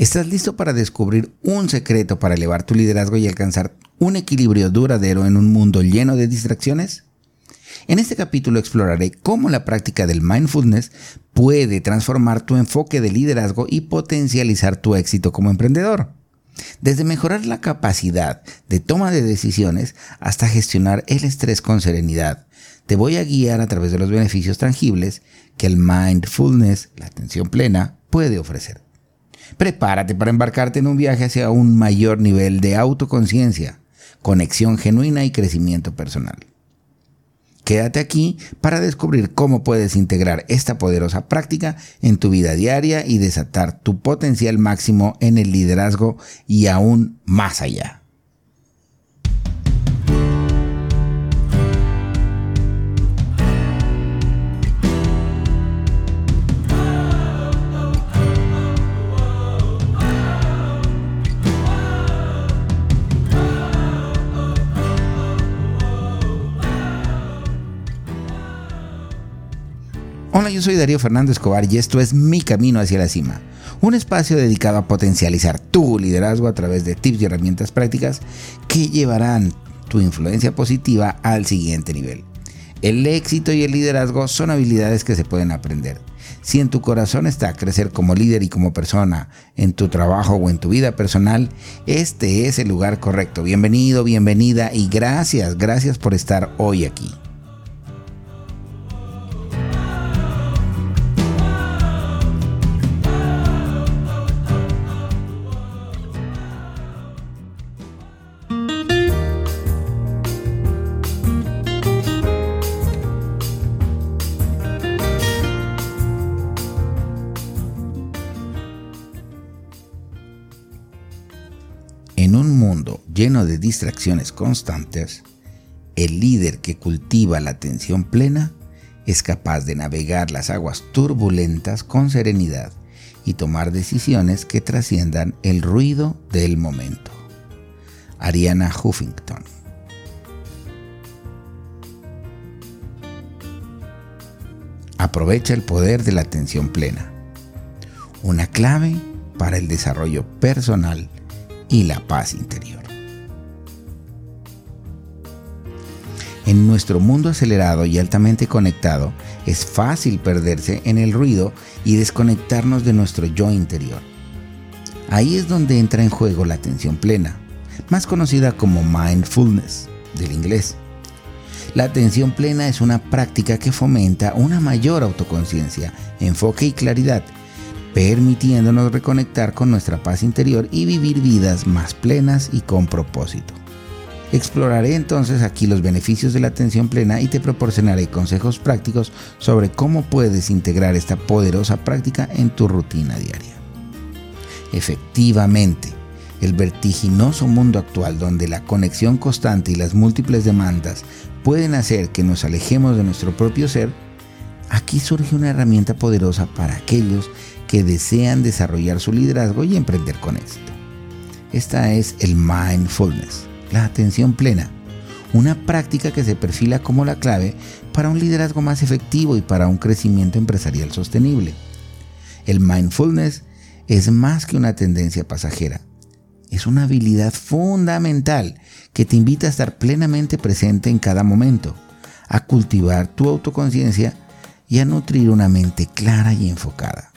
¿Estás listo para descubrir un secreto para elevar tu liderazgo y alcanzar un equilibrio duradero en un mundo lleno de distracciones? En este capítulo exploraré cómo la práctica del mindfulness puede transformar tu enfoque de liderazgo y potencializar tu éxito como emprendedor. Desde mejorar la capacidad de toma de decisiones hasta gestionar el estrés con serenidad, te voy a guiar a través de los beneficios tangibles que el mindfulness, la atención plena, puede ofrecer. Prepárate para embarcarte en un viaje hacia un mayor nivel de autoconciencia, conexión genuina y crecimiento personal. Quédate aquí para descubrir cómo puedes integrar esta poderosa práctica en tu vida diaria y desatar tu potencial máximo en el liderazgo y aún más allá. Hola, yo soy Darío Fernando Escobar y esto es Mi Camino hacia la Cima, un espacio dedicado a potencializar tu liderazgo a través de tips y herramientas prácticas que llevarán tu influencia positiva al siguiente nivel. El éxito y el liderazgo son habilidades que se pueden aprender. Si en tu corazón está crecer como líder y como persona, en tu trabajo o en tu vida personal, este es el lugar correcto. Bienvenido, bienvenida y gracias, gracias por estar hoy aquí. Mundo lleno de distracciones constantes, el líder que cultiva la atención plena es capaz de navegar las aguas turbulentas con serenidad y tomar decisiones que trasciendan el ruido del momento. Ariana Huffington Aprovecha el poder de la atención plena. Una clave para el desarrollo personal y la paz interior. En nuestro mundo acelerado y altamente conectado, es fácil perderse en el ruido y desconectarnos de nuestro yo interior. Ahí es donde entra en juego la atención plena, más conocida como mindfulness del inglés. La atención plena es una práctica que fomenta una mayor autoconciencia, enfoque y claridad permitiéndonos reconectar con nuestra paz interior y vivir vidas más plenas y con propósito. Exploraré entonces aquí los beneficios de la atención plena y te proporcionaré consejos prácticos sobre cómo puedes integrar esta poderosa práctica en tu rutina diaria. Efectivamente, el vertiginoso mundo actual donde la conexión constante y las múltiples demandas pueden hacer que nos alejemos de nuestro propio ser, aquí surge una herramienta poderosa para aquellos que desean desarrollar su liderazgo y emprender con éxito. Esta es el mindfulness, la atención plena, una práctica que se perfila como la clave para un liderazgo más efectivo y para un crecimiento empresarial sostenible. El mindfulness es más que una tendencia pasajera, es una habilidad fundamental que te invita a estar plenamente presente en cada momento, a cultivar tu autoconciencia y a nutrir una mente clara y enfocada.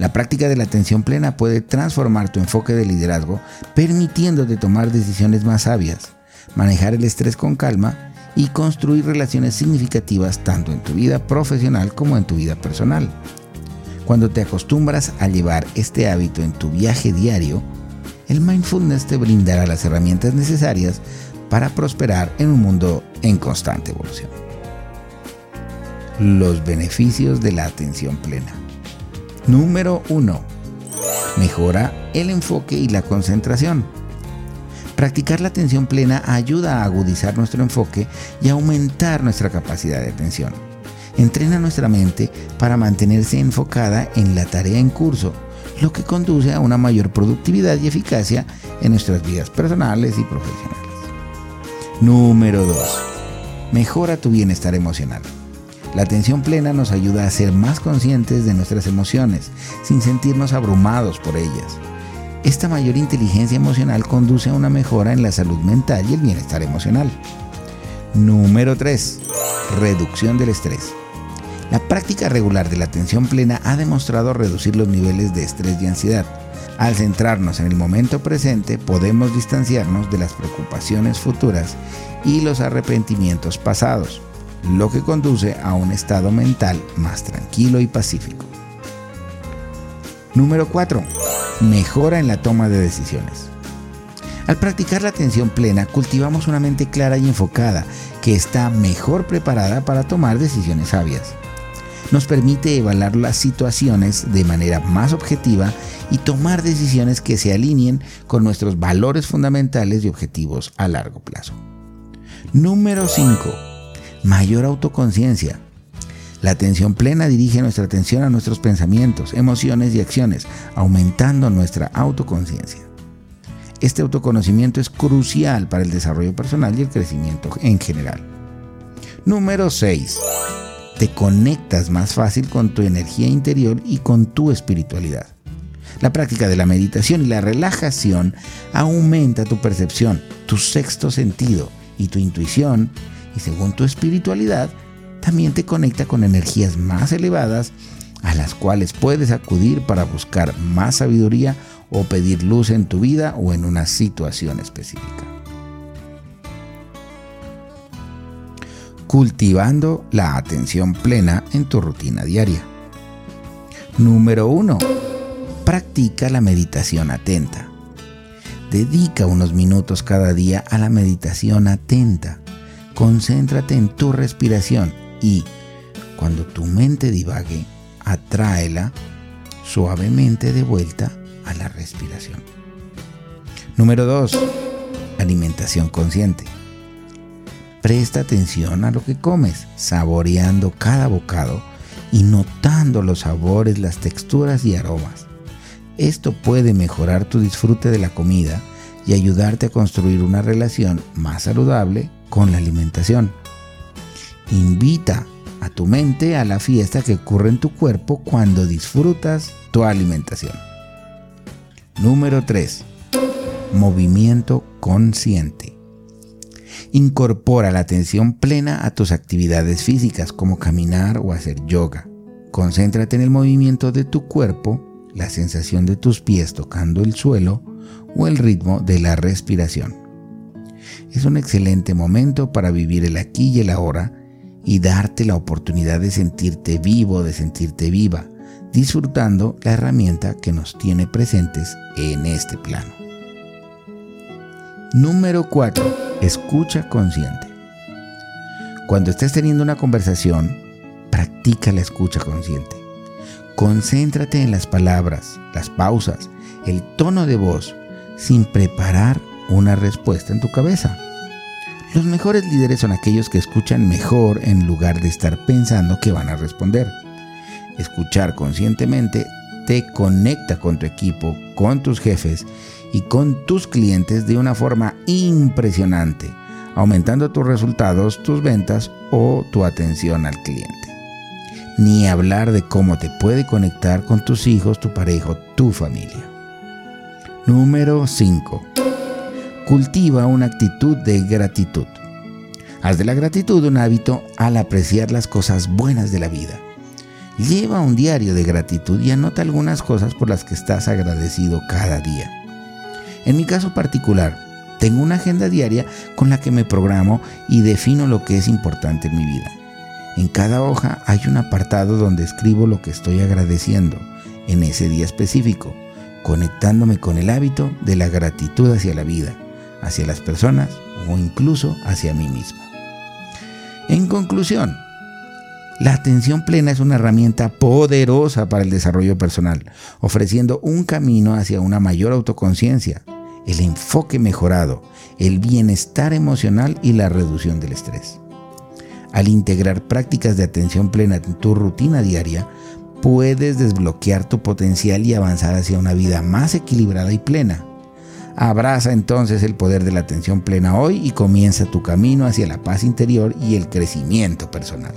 La práctica de la atención plena puede transformar tu enfoque de liderazgo, permitiéndote tomar decisiones más sabias, manejar el estrés con calma y construir relaciones significativas tanto en tu vida profesional como en tu vida personal. Cuando te acostumbras a llevar este hábito en tu viaje diario, el mindfulness te brindará las herramientas necesarias para prosperar en un mundo en constante evolución. Los beneficios de la atención plena. Número 1. Mejora el enfoque y la concentración. Practicar la atención plena ayuda a agudizar nuestro enfoque y aumentar nuestra capacidad de atención. Entrena nuestra mente para mantenerse enfocada en la tarea en curso, lo que conduce a una mayor productividad y eficacia en nuestras vidas personales y profesionales. Número 2. Mejora tu bienestar emocional. La atención plena nos ayuda a ser más conscientes de nuestras emociones, sin sentirnos abrumados por ellas. Esta mayor inteligencia emocional conduce a una mejora en la salud mental y el bienestar emocional. Número 3. Reducción del estrés. La práctica regular de la atención plena ha demostrado reducir los niveles de estrés y ansiedad. Al centrarnos en el momento presente podemos distanciarnos de las preocupaciones futuras y los arrepentimientos pasados, lo que conduce a un estado mental más tranquilo y pacífico. Número 4. Mejora en la toma de decisiones. Al practicar la atención plena, cultivamos una mente clara y enfocada que está mejor preparada para tomar decisiones sabias. Nos permite evaluar las situaciones de manera más objetiva y tomar decisiones que se alineen con nuestros valores fundamentales y objetivos a largo plazo. Número 5. Mayor autoconciencia. La atención plena dirige nuestra atención a nuestros pensamientos, emociones y acciones, aumentando nuestra autoconciencia. Este autoconocimiento es crucial para el desarrollo personal y el crecimiento en general. Número 6. Te conectas más fácil con tu energía interior y con tu espiritualidad. La práctica de la meditación y la relajación aumenta tu percepción, tu sexto sentido y tu intuición y según tu espiritualidad también te conecta con energías más elevadas a las cuales puedes acudir para buscar más sabiduría o pedir luz en tu vida o en una situación específica. Cultivando la atención plena en tu rutina diaria. Número 1 Practica la meditación atenta. Dedica unos minutos cada día a la meditación atenta. Concéntrate en tu respiración y, cuando tu mente divague, atráela suavemente de vuelta a la respiración. Número 2. Alimentación consciente. Presta atención a lo que comes, saboreando cada bocado y notando los sabores, las texturas y aromas. Esto puede mejorar tu disfrute de la comida y ayudarte a construir una relación más saludable con la alimentación. Invita a tu mente a la fiesta que ocurre en tu cuerpo cuando disfrutas tu alimentación. Número 3. Movimiento consciente. Incorpora la atención plena a tus actividades físicas como caminar o hacer yoga. Concéntrate en el movimiento de tu cuerpo la sensación de tus pies tocando el suelo o el ritmo de la respiración. Es un excelente momento para vivir el aquí y el ahora y darte la oportunidad de sentirte vivo, de sentirte viva, disfrutando la herramienta que nos tiene presentes en este plano. Número 4. Escucha consciente. Cuando estés teniendo una conversación, practica la escucha consciente. Concéntrate en las palabras, las pausas, el tono de voz, sin preparar una respuesta en tu cabeza. Los mejores líderes son aquellos que escuchan mejor en lugar de estar pensando que van a responder. Escuchar conscientemente te conecta con tu equipo, con tus jefes y con tus clientes de una forma impresionante, aumentando tus resultados, tus ventas o tu atención al cliente ni hablar de cómo te puede conectar con tus hijos, tu pareja, tu familia. Número 5. Cultiva una actitud de gratitud. Haz de la gratitud un hábito al apreciar las cosas buenas de la vida. Lleva un diario de gratitud y anota algunas cosas por las que estás agradecido cada día. En mi caso particular, tengo una agenda diaria con la que me programo y defino lo que es importante en mi vida. En cada hoja hay un apartado donde escribo lo que estoy agradeciendo en ese día específico, conectándome con el hábito de la gratitud hacia la vida, hacia las personas o incluso hacia mí mismo. En conclusión, la atención plena es una herramienta poderosa para el desarrollo personal, ofreciendo un camino hacia una mayor autoconciencia, el enfoque mejorado, el bienestar emocional y la reducción del estrés. Al integrar prácticas de atención plena en tu rutina diaria, puedes desbloquear tu potencial y avanzar hacia una vida más equilibrada y plena. Abraza entonces el poder de la atención plena hoy y comienza tu camino hacia la paz interior y el crecimiento personal.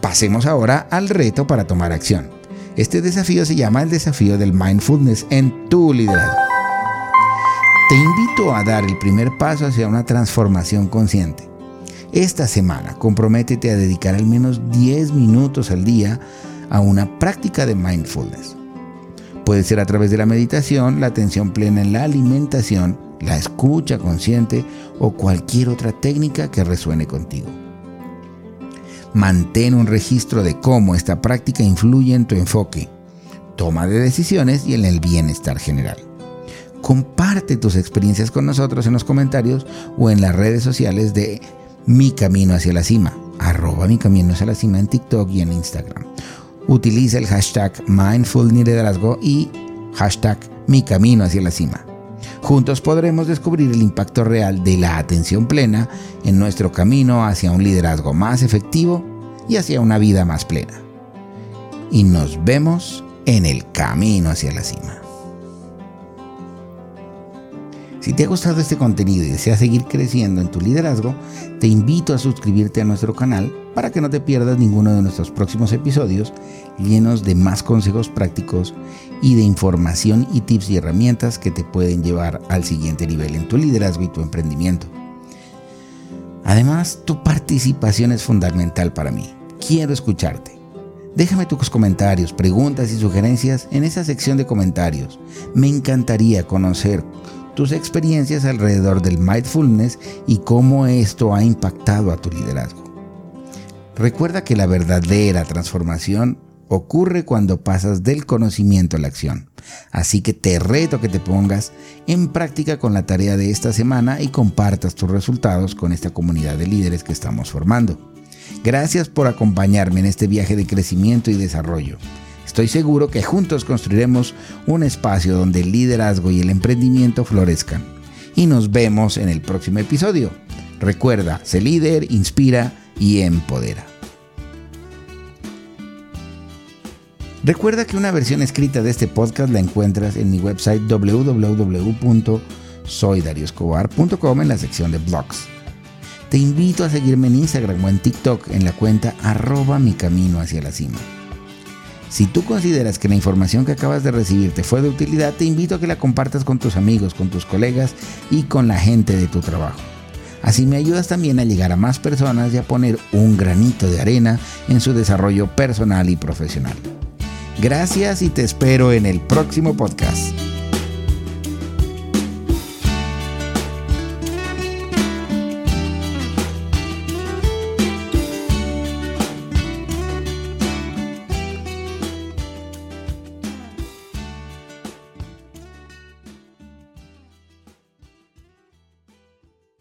Pasemos ahora al reto para tomar acción. Este desafío se llama el desafío del mindfulness en tu liderazgo. Te invito a dar el primer paso hacia una transformación consciente. Esta semana comprométete a dedicar al menos 10 minutos al día a una práctica de mindfulness. Puede ser a través de la meditación, la atención plena en la alimentación, la escucha consciente o cualquier otra técnica que resuene contigo. Mantén un registro de cómo esta práctica influye en tu enfoque, toma de decisiones y en el bienestar general. Comparte tus experiencias con nosotros en los comentarios o en las redes sociales de Mi Camino hacia la Cima, arroba Mi Camino hacia la Cima en TikTok y en Instagram. Utiliza el hashtag Liderazgo y hashtag Mi Camino hacia la Cima. Juntos podremos descubrir el impacto real de la atención plena en nuestro camino hacia un liderazgo más efectivo y hacia una vida más plena. Y nos vemos en el camino hacia la cima. Si te ha gustado este contenido y deseas seguir creciendo en tu liderazgo, te invito a suscribirte a nuestro canal para que no te pierdas ninguno de nuestros próximos episodios llenos de más consejos prácticos y de información y tips y herramientas que te pueden llevar al siguiente nivel en tu liderazgo y tu emprendimiento. Además, tu participación es fundamental para mí. Quiero escucharte. Déjame tus comentarios, preguntas y sugerencias en esa sección de comentarios. Me encantaría conocer tus experiencias alrededor del mindfulness y cómo esto ha impactado a tu liderazgo. Recuerda que la verdadera transformación ocurre cuando pasas del conocimiento a la acción. Así que te reto que te pongas en práctica con la tarea de esta semana y compartas tus resultados con esta comunidad de líderes que estamos formando. Gracias por acompañarme en este viaje de crecimiento y desarrollo. Estoy seguro que juntos construiremos un espacio donde el liderazgo y el emprendimiento florezcan. Y nos vemos en el próximo episodio. Recuerda, sé líder, inspira y empodera. Recuerda que una versión escrita de este podcast la encuentras en mi website www.soydarioscobar.com en la sección de blogs. Te invito a seguirme en Instagram o en TikTok en la cuenta arroba mi camino hacia la cima. Si tú consideras que la información que acabas de recibir te fue de utilidad, te invito a que la compartas con tus amigos, con tus colegas y con la gente de tu trabajo. Así me ayudas también a llegar a más personas y a poner un granito de arena en su desarrollo personal y profesional. Gracias y te espero en el próximo podcast.